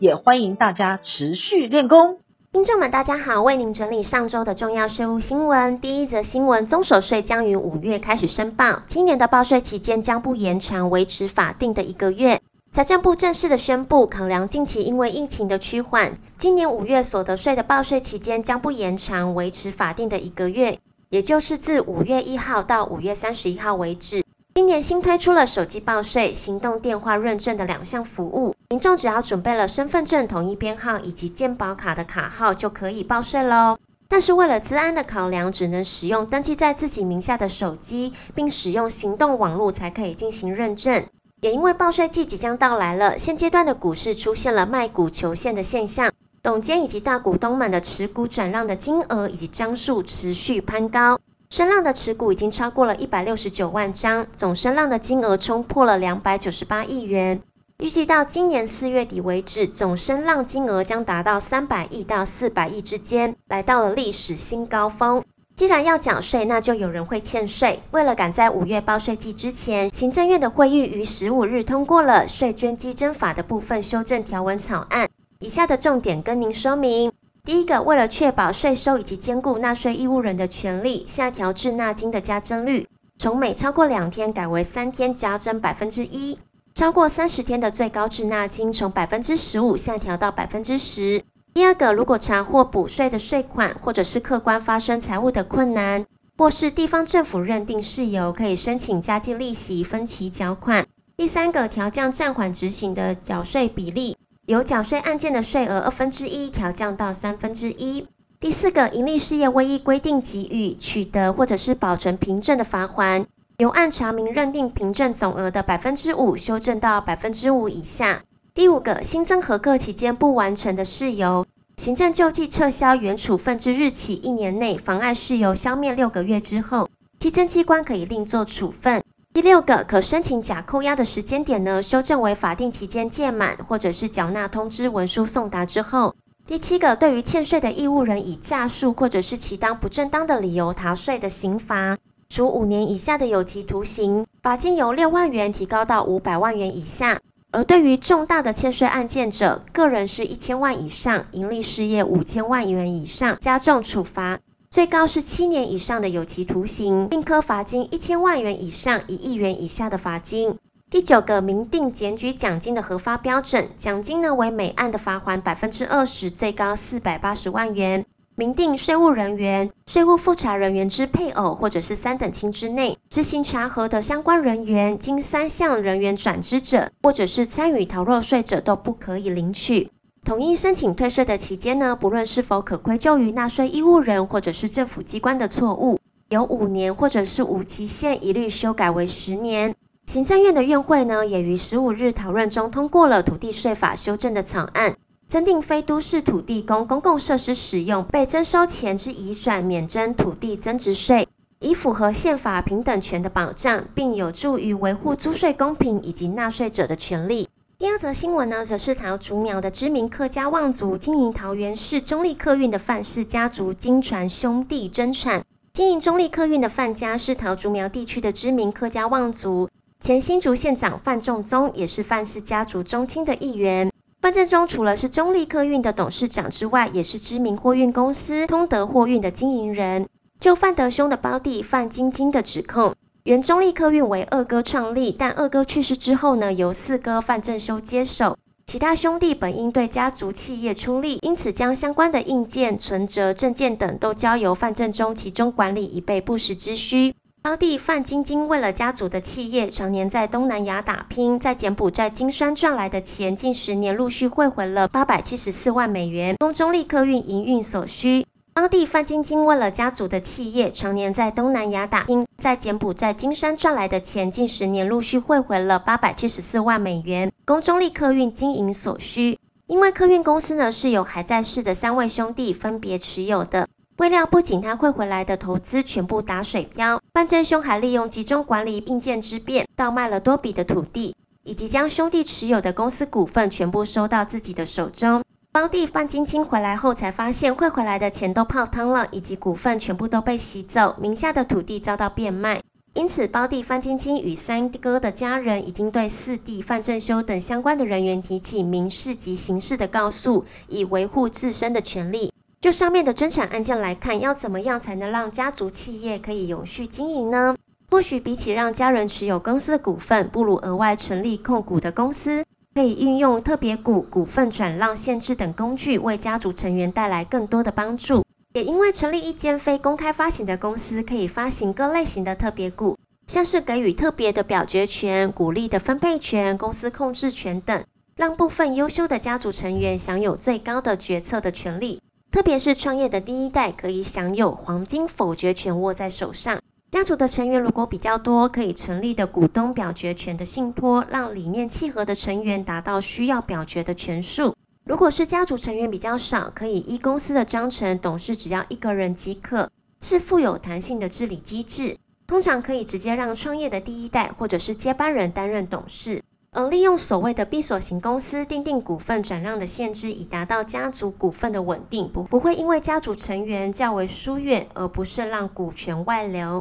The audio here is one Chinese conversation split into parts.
也欢迎大家持续练功。听众们，大家好，为您整理上周的重要税务新闻。第一则新闻：综所税将于五月开始申报，今年的报税期间将不延长，维持法定的一个月。财政部正式的宣布，考量近期因为疫情的趋缓，今年五月所得税的报税期间将不延长，维持法定的一个月，也就是自五月一号到五月三十一号为止。今年新推出了手机报税、行动电话认证的两项服务，民众只要准备了身份证统一编号以及健保卡的卡号就可以报税喽。但是为了资安的考量，只能使用登记在自己名下的手机，并使用行动网络才可以进行认证。也因为报税季即将到来了，现阶段的股市出现了卖股求现的现象，董监以及大股东们的持股转让的金额以及张数持续攀高，声浪的持股已经超过了一百六十九万张，总声浪的金额冲破了两百九十八亿元，预计到今年四月底为止，总声浪金额将达到三百亿到四百亿之间，来到了历史新高峰。既然要缴税，那就有人会欠税。为了赶在五月报税季之前，行政院的会议于十五日通过了税捐稽征法的部分修正条文草案。以下的重点跟您说明：第一个，为了确保税收以及兼顾纳税义务人的权利，下调滞纳金的加征率，从每超过两天改为三天加征百分之一；超过三十天的最高滞纳金从百分之十五下调到百分之十。第二个，如果查获补税的税款，或者是客观发生财务的困难，或是地方政府认定事由，可以申请加计利息分期缴款。第三个，调降暂缓执行的缴税比例，由缴税案件的税额二分之一调降到三分之一。第四个，营利事业未依规定给予、取得或者是保存凭证的罚锾，由按查明认定凭证总额的百分之五修正到百分之五以下。第五个，新增合格期间不完成的事由，行政救济撤销原处分之日起一年内妨碍事由消灭六个月之后，稽征机关可以另作处分。第六个，可申请假扣押的时间点呢，修正为法定期间届满或者是缴纳通知文书送达之后。第七个，对于欠税的义务人以诈术或者是其当不正当的理由逃税的刑罚，处五年以下的有期徒刑，罚金由六万元提高到五百万元以下。而对于重大的欠税案件者，个人是一千万以上，盈利事业五千万元以上，加重处罚，最高是七年以上的有期徒刑，并科罚金一千万元以上一亿元以下的罚金。第九个，明定检举奖金的核发标准，奖金呢为每案的罚锾百分之二十，最高四百八十万元。明定税务人员、税务复查人员之配偶或者是三等亲之内执行查核的相关人员，经三项人员转支者，或者是参与逃漏税者，都不可以领取。统一申请退税的期间呢，不论是否可归咎于纳税义务人或者是政府机关的错误，由五年或者是无期限，一律修改为十年。行政院的院会呢，也于十五日讨论中通过了土地税法修正的草案。增订非都市土地供公共设施使用被征收前之移转免征土地增值税，以符合宪法平等权的保障，并有助于维护租税公平以及纳税者的权利。第二则新闻呢，则是桃竹苗的知名客家望族经营桃园市中立客运的范氏家族金传兄弟争产。经营中立客运的范家是桃竹苗地区的知名客家望族，前新竹县长范仲宗也是范氏家族宗亲的一员。范正中除了是中立客运的董事长之外，也是知名货运公司通德货运的经营人。就范德兄的胞弟范金金的指控，原中立客运为二哥创立，但二哥去世之后呢，由四哥范正修接手。其他兄弟本应对家族企业出力，因此将相关的硬件、存折、证件等都交由范正中其中管理，以备不时之需。胞弟范晶晶为了家族的企业，常年在东南亚打拼，在柬埔寨金山赚来的钱，近十年陆续汇回了八百七十四万美元，供中立客运营运所需。胞弟范晶晶为了家族的企业，常年在东南亚打拼，在柬埔寨金山赚来的钱，近十年陆续汇回了八百七十四万美元，供中立客运经营所需。因为客运公司呢是由还在世的三位兄弟分别持有的。未料不仅他汇回来的投资全部打水漂，范正兄还利用集中管理硬件之便，倒卖了多笔的土地，以及将兄弟持有的公司股份全部收到自己的手中。胞弟范金清回来后才发现汇回来的钱都泡汤了，以及股份全部都被洗走，名下的土地遭到变卖。因此，胞弟范金清与三哥的家人已经对四弟范正修等相关的人员提起民事及刑事的告诉，以维护自身的权利。就上面的争产案件来看，要怎么样才能让家族企业可以永续经营呢？或许比起让家人持有公司的股份，不如额外成立控股的公司，可以运用特别股、股份转让限制等工具，为家族成员带来更多的帮助。也因为成立一间非公开发行的公司，可以发行各类型的特别股，像是给予特别的表决权、股利的分配权、公司控制权等，让部分优秀的家族成员享有最高的决策的权利。特别是创业的第一代，可以享有黄金否决权握在手上。家族的成员如果比较多，可以成立的股东表决权的信托，让理念契合的成员达到需要表决的权数。如果是家族成员比较少，可以依公司的章程，董事只要一个人即可，是富有弹性的治理机制。通常可以直接让创业的第一代或者是接班人担任董事，而利用所谓的闭锁型公司订定股份转让的限制，以达到家族股份的稳定，不不会因为家族成员较为疏远而不慎让股权外流。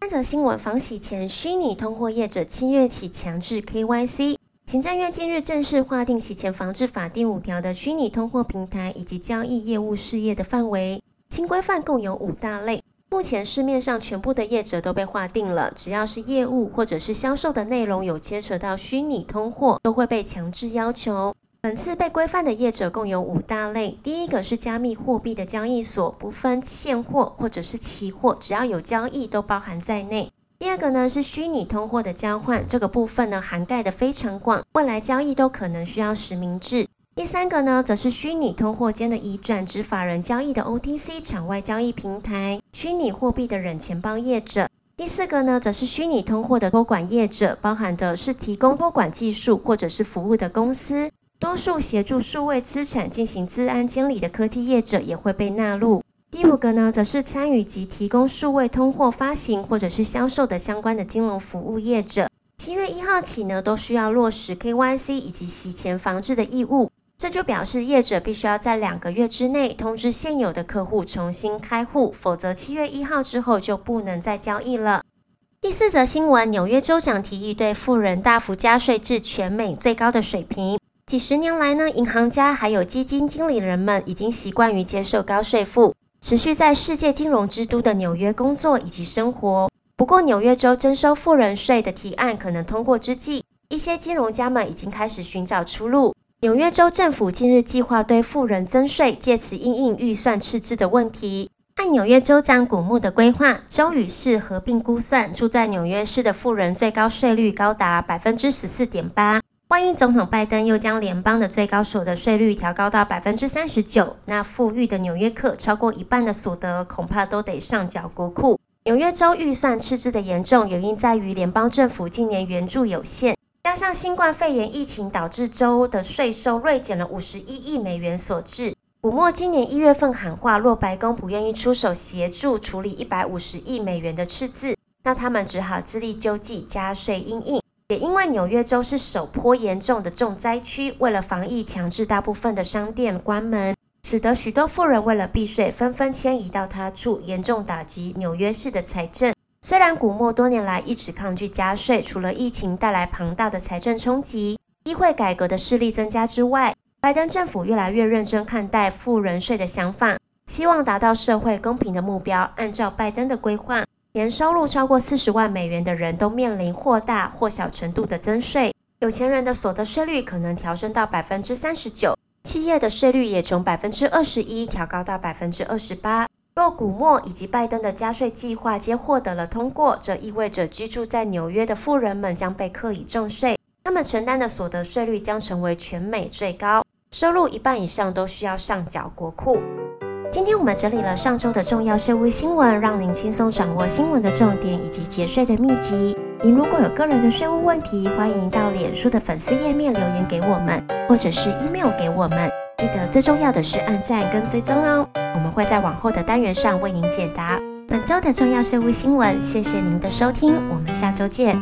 三则新闻：防洗钱虚拟通货业者七月起强制 KYC。行政院近日正式划定洗钱防治法第五条的虚拟通货平台以及交易业务事业的范围。新规范共有五大类，目前市面上全部的业者都被划定了，只要是业务或者是销售的内容有牵扯到虚拟通货，都会被强制要求。本次被规范的业者共有五大类，第一个是加密货币的交易所，不分现货或者是期货，只要有交易都包含在内。第二个呢是虚拟通货的交换，这个部分呢涵盖的非常广，未来交易都可能需要实名制。第三个呢则是虚拟通货间的移转之法人交易的 OTC 场外交易平台，虚拟货币的冷钱包业者。第四个呢则是虚拟通货的托管业者，包含的是提供托管技术或者是服务的公司，多数协助数位资产进行资安监理的科技业者也会被纳入。第五个呢，则是参与及提供数位通货发行或者是销售的相关的金融服务业者。七月一号起呢，都需要落实 KYC 以及洗钱防治的义务。这就表示业者必须要在两个月之内通知现有的客户重新开户，否则七月一号之后就不能再交易了。第四则新闻：纽约州长提议对富人大幅加税至全美最高的水平。几十年来呢，银行家还有基金经理人们已经习惯于接受高税负。持续在世界金融之都的纽约工作以及生活。不过，纽约州征收富人税的提案可能通过之际，一些金融家们已经开始寻找出路。纽约州政府近日计划对富人增税，借此应应预算赤字的问题。按纽约州长古穆的规划，州与市合并估算，住在纽约市的富人最高税率高达百分之十四点八。万一总统拜登又将联邦的最高所得税率调高到百分之三十九，那富裕的纽约客超过一半的所得恐怕都得上缴国库。纽约州预算赤字的严重原因在于联邦政府今年援助有限，加上新冠肺炎疫情导致州的税收锐减了五十一亿美元所致。古默今年一月份喊话，若白宫不愿意出手协助处理一百五十亿美元的赤字，那他们只好自力救济，加税应应。也因为纽约州是首波严重的重灾区，为了防疫，强制大部分的商店关门，使得许多富人为了避税，纷纷迁移到他处，严重打击纽约市的财政。虽然古默多年来一直抗拒加税，除了疫情带来庞大的财政冲击，议会改革的势力增加之外，拜登政府越来越认真看待富人税的想法，希望达到社会公平的目标。按照拜登的规划。年收入超过四十万美元的人都面临或大或小程度的增税，有钱人的所得税率可能调升到百分之三十九，企业的税率也从百分之二十一调高到百分之二十八。若古默以及拜登的加税计划皆获得了通过，这意味着居住在纽约的富人们将被课以重税，他们承担的所得税率将成为全美最高，收入一半以上都需要上缴国库。今天我们整理了上周的重要税务新闻，让您轻松掌握新闻的重点以及节税的秘籍。您如果有个人的税务问题，欢迎到脸书的粉丝页面留言给我们，或者是 email 给我们。记得最重要的是按赞跟追踪哦，我们会在往后的单元上为您解答本周的重要税务新闻。谢谢您的收听，我们下周见。